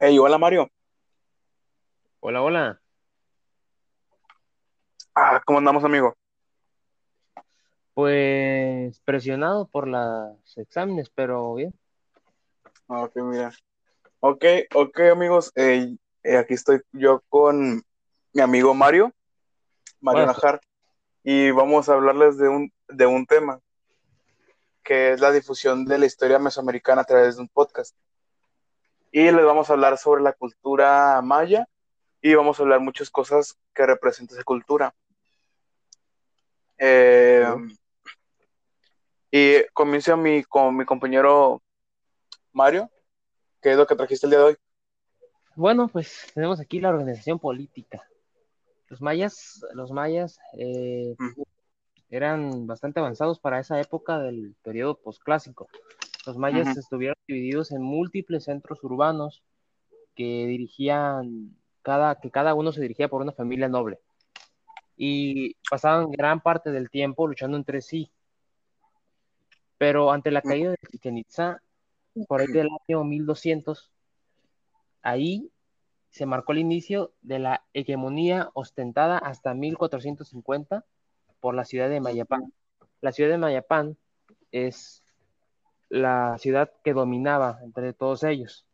Hey, hola Mario. Hola, hola. Ah, ¿cómo andamos, amigo? Pues presionado por los exámenes, pero bien. Ah, Ok, mira. Ok, ok, amigos. eh, eh, aquí estoy yo con mi amigo Mario, Mario. Najar, y vamos a hablarles de un, de un tema que es la difusión de la historia mesoamericana a través de un podcast. Y les vamos a hablar sobre la cultura maya y vamos a hablar muchas cosas que representan esa cultura. Eh, y comienzo mi, con mi compañero Mario, ¿qué es lo que trajiste el día de hoy? Bueno, pues tenemos aquí la organización política. Los mayas, los mayas eh, Mm, eran bastante avanzados para esa época del periodo posclásico. Los mayas estuvieron divididos en múltiples centros urbanos que dirigían cada, que cada uno se dirigía por una familia noble y pasaban gran parte del tiempo luchando entre sí. Pero ante la caída de Chichen Itza, por ahí del año 1200, ahí se marcó el inicio de la hegemonía ostentada hasta 1450 por la ciudad de Mayapán. La ciudad de Mayapán es la ciudad que dominaba entre todos ellos.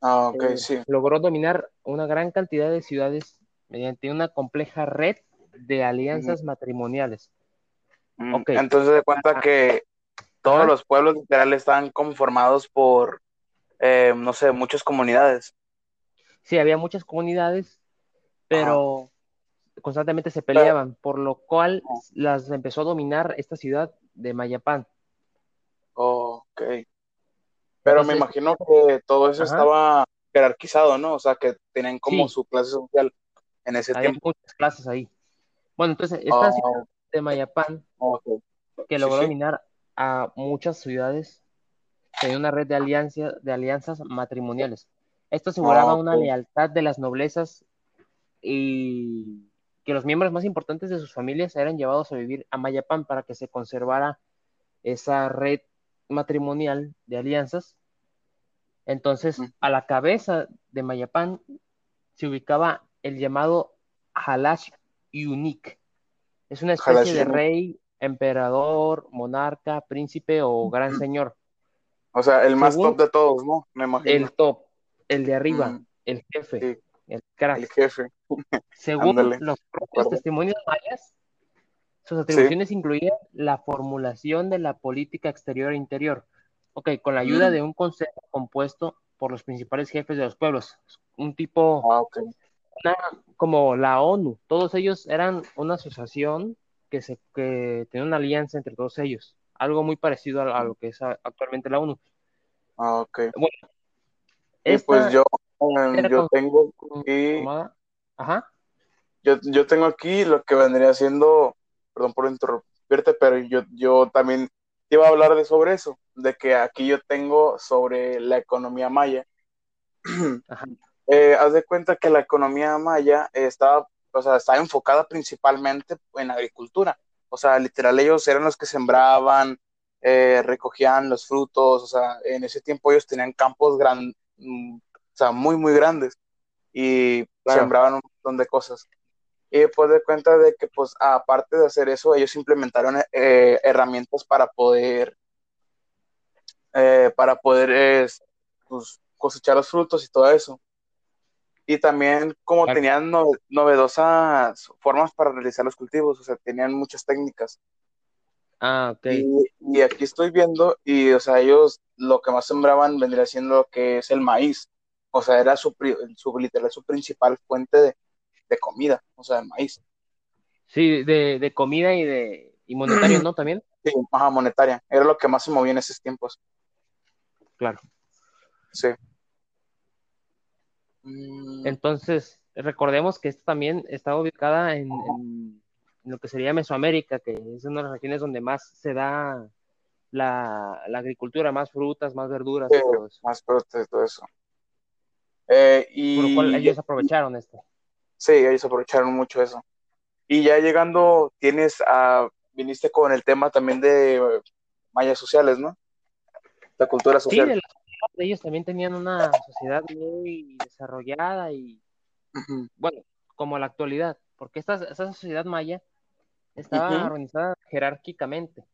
Ah, Eh, ok, sí. logró dominar una gran cantidad de ciudades mediante una compleja red de alianzas matrimoniales. Mm, Entonces de cuenta ah, que todos ajá, los pueblos literal están conformados por, eh, no sé, muchas comunidades. sí, había muchas comunidades, Ajá. pero constantemente se Pero, peleaban, por lo cual las empezó a dominar esta ciudad de Mayapán. Ok. Pero me imagino que todo eso ajá, estaba jerarquizado, ¿no? O sea, que tenían como sí, su clase social en ese había tiempo. muchas clases ahí. Bueno, entonces, esta ciudad Ah, de Mayapán, que logró sí. dominar a muchas ciudades, tenía una red de, alianza, de alianzas matrimoniales. Esto Ah, aseguraba una ok. lealtad de las noblezas y que los miembros más importantes de sus familias eran llevados a vivir a Mayapán para que se conservara esa red matrimonial de alianzas. Entonces, a la cabeza de Mayapán se ubicaba el llamado Halash Yunik. Es una especie de rey, emperador, monarca, príncipe o gran señor. O sea, el más top de todos, ¿no? Me imagino. el top, el de arriba, Mm, el jefe, sí, el el crack. jefe. Según los ¿de propios testimonios mayas, sus Sí. atribuciones incluían la formulación de la política exterior e interior. Ok, con la ayuda Mm, de un consejo compuesto por los principales jefes de los pueblos. Un tipo ah, una- como la ONU. Todos ellos eran una asociación que, se, que tenía una alianza entre todos ellos. Algo muy parecido a, a lo que es a- actualmente la ONU. Ah, ok. Bueno, Y pues yo, era yo tengo aquí. Ajá. yo, yo tengo aquí lo que vendría siendo, perdón por interrumpirte, pero yo, yo también te iba a hablar de sobre eso, de que aquí yo tengo sobre la economía maya. Ajá. Eh, haz de cuenta que la economía maya estaba, o sea, estaba enfocada principalmente en agricultura. O sea, literal, ellos eran los que sembraban, eh, recogían los frutos, o sea, en ese tiempo ellos tenían campos gran, mm, o sea, muy, muy grandes y Claro. sembraban un montón de cosas. Y después de cuenta de que, pues, aparte de hacer eso, ellos implementaron eh, herramientas para poder, eh, para poder eh, pues, cosechar los frutos y todo eso. Y también como claro. tenían no- novedosas formas para realizar los cultivos, o sea, tenían muchas técnicas. Ah, ok. Y, y aquí estoy viendo, y o sea, ellos lo que más sembraban vendría siendo lo que es el maíz. O sea, era su, su literal, su principal fuente de, de comida, o sea, el maíz. Sí, de, de comida y de y monetario, ¿no? También. Sí, ajá, monetaria. Era lo que más se movía en esos tiempos. Claro. Sí. Mm, Entonces, recordemos que esta también está ubicada en, en lo que sería Mesoamérica, que es una de las regiones donde más se da la, la agricultura, más frutas, más verduras sí, y todo eso. más prote- todo eso. Eh, Por lo cual y ellos aprovecharon esto. Sí, ellos aprovecharon mucho eso. Y ya llegando, tienes a, viniste con el tema también de eh, mallas sociales, ¿no? La cultura Sí, social. de las de ellos también tenían una sociedad muy desarrollada y, bueno, como la actualidad, porque esta, esta sociedad maya estaba organizada jerárquicamente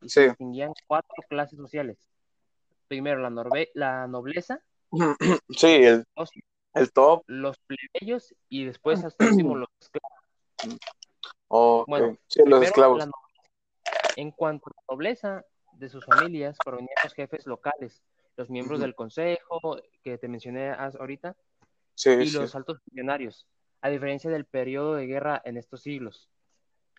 y se distinguían cuatro clases sociales. Primero, la, la nobleza. Sí, el, el top. Los plebeyos y después hasta último los esclavos. Bueno, sí, los esclavos. En cuanto a la nobleza de sus familias, provenían los jefes locales, los miembros del consejo que te mencioné ahorita, y los altos funcionarios, a diferencia del periodo de guerra en estos siglos.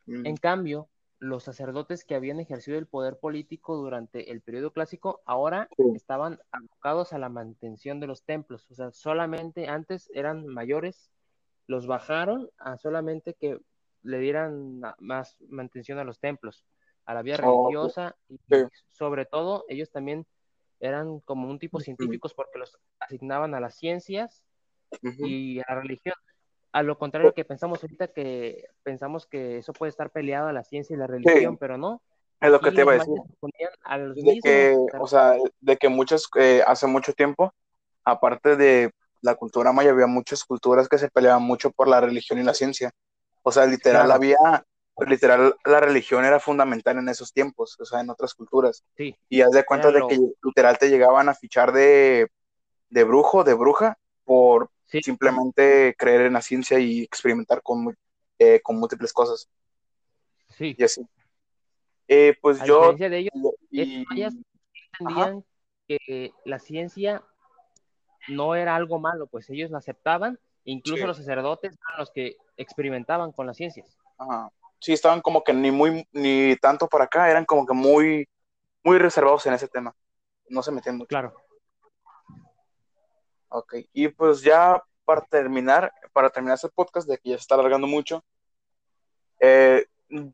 En cambio, los sacerdotes que habían ejercido el poder político durante el periodo clásico ahora estaban abocados a la mantención de los templos. O sea, solamente antes eran mayores, los bajaron a solamente que le dieran más mantención a los templos, a la vida oh, religiosa y sobre todo ellos también eran como un tipo científicos porque los asignaban a las ciencias y a la religión. A lo contrario que pensamos ahorita que pensamos que eso puede estar peleado a la ciencia y la religión, pero no. Es lo que te iba a decir. de que, o sea, de que muchos, eh, hace mucho tiempo, aparte de la cultura maya, había muchas culturas que se peleaban mucho por la religión y la ciencia. O sea, literal había, literal la religión era fundamental en esos tiempos, o sea, en otras culturas. Sí. Y haz de cuenta de que literal te llegaban a fichar de, de brujo, de bruja, por simplemente creer en la ciencia y experimentar con, eh, con múltiples cosas. Sí. Y así. Eh, pues yo... De ellos, y... entendían que la ciencia no era algo malo, pues ellos la aceptaban, incluso los sacerdotes eran los que experimentaban con las ciencias. Ajá. Sí, estaban como que ni muy, ni tanto para acá, eran como que muy, muy reservados en ese tema. No se metían mucho. Claro. Ok, y pues ya para terminar, para terminar este podcast, de que ya se está alargando mucho, eh,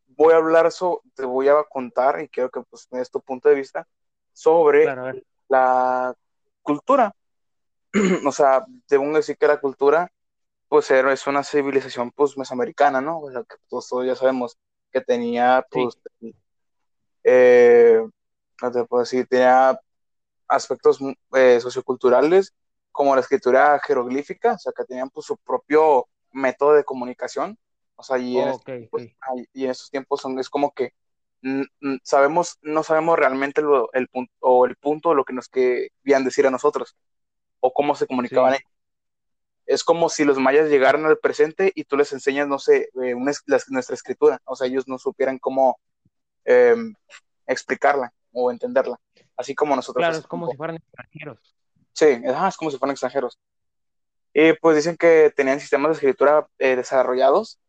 voy a hablar sobre, te voy a contar, y quiero que pues des tu punto de vista, sobre la cultura. o sea, debo decir que la cultura, pues es una civilización pues mesoamericana, ¿no? O sea, que todos, ya sabemos que tenía, pues, eh, no te puedo decir, tenía aspectos eh, socioculturales como la escritura jeroglífica, o sea, que tenían pues, su propio método de comunicación. O sea, y, en, y en esos tiempos son, es como que sabemos, no sabemos realmente el punto o el punto de lo que nos querían decir a nosotros o cómo se comunicaban Es como si los mayas llegaran al presente y tú les enseñas, no sé, eh, nuestra escritura. O sea, ellos no supieran cómo em, explicarla o entenderla. Así como nosotros. Claro, es como si fueran extranjeros. Sí, es como si fueran extranjeros. Y pues dicen que tenían sistemas de escritura eh, desarrollados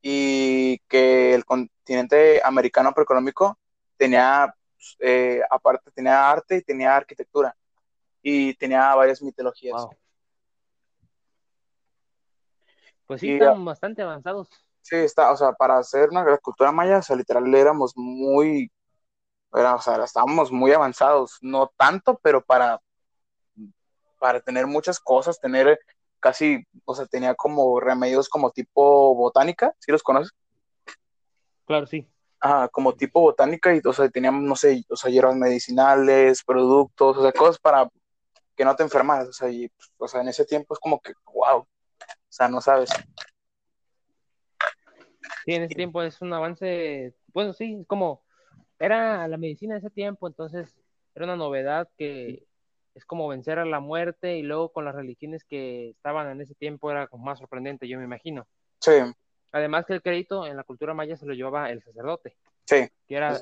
y que el continente americano preeconómico tenía, eh, aparte, tenía arte y tenía arquitectura y tenía varias mitologías. Pues sí, están bastante avanzados. Sí, está, o sea, para hacer una cultura maya, o sea, literal éramos muy, era, o sea, estábamos muy avanzados, no tanto, pero para para tener muchas cosas, tener casi, o sea, tenía como remedios como tipo botánica, ¿sí los conoces? Claro, sí. Ah, como tipo botánica y, o sea, teníamos, no sé, o sea, hierbas medicinales, productos, o sea, cosas para que no te enfermaras, o sea, y, o sea, en ese tiempo es como que, wow, o sea, no sabes. Sí, en ese tiempo es un avance, bueno, sí, es como, era la medicina de ese tiempo, entonces era una novedad que es como vencer a la muerte y luego con las religiones que estaban en ese tiempo era como más sorprendente, yo me imagino. Sí. Además que el crédito en la cultura maya se lo llevaba el sacerdote. Sí. Que era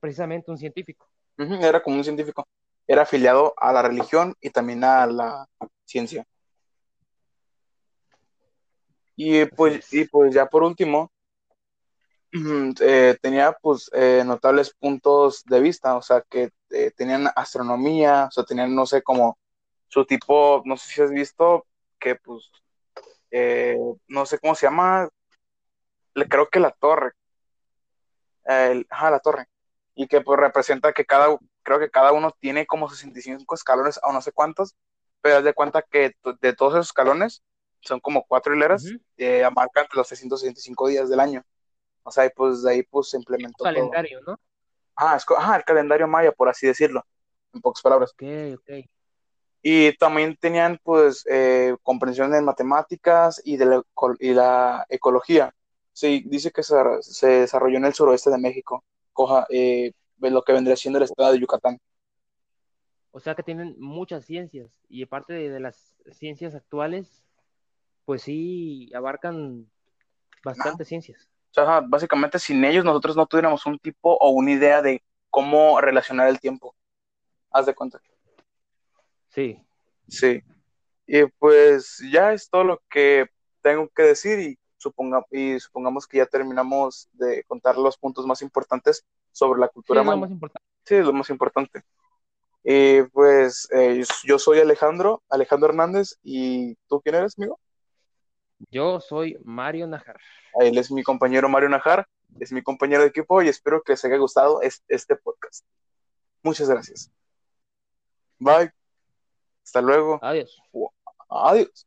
precisamente un científico. era como un científico. Era afiliado a la religión y también a la ciencia. Y pues, y pues ya por último, eh, tenía pues eh, notables puntos de vista, o sea, que eh, tenían astronomía, o sea, tenían, no sé, como su tipo, no sé si has visto, que pues, no sé cómo se llama, le creo que la torre, el, ajá, la torre, y que pues representa que cada, creo que cada uno tiene como 65 escalones o no sé cuántos, pero haz de cuenta que de todos esos escalones son como cuatro hileras, que marcan los 365 días del año. O sea, y pues de ahí pues se implementó. calendario, ¿no? Ah, es, el calendario maya, por así decirlo, en pocas palabras. Ok, ok. Y también tenían pues eh, comprensión de matemáticas y de la, y la ecología. Sí, dice que se, se, desarrolló en el suroeste de México, coja, eh, lo que vendría siendo el estado de Yucatán. O sea que tienen muchas ciencias y aparte de, de las ciencias actuales, pues sí abarcan bastantes ciencias. O sea, básicamente sin ellos nosotros no tuviéramos un tipo o una idea de cómo relacionar el tiempo. Haz de cuenta. Sí. Sí. Y pues ya es todo lo que tengo que decir y, suponga, y supongamos que ya terminamos de contar los puntos más importantes sobre la cultura sí, lo más importante. Sí, lo más importante. Y pues eh, yo soy Alejandro, Alejandro Hernández, ¿y tú quién eres, amigo? Yo soy Mario Najar. Él es mi compañero Mario Najar, es mi compañero de equipo y espero que les haya gustado este podcast. Muchas gracias. Bye. Hasta luego. Adiós. Adiós.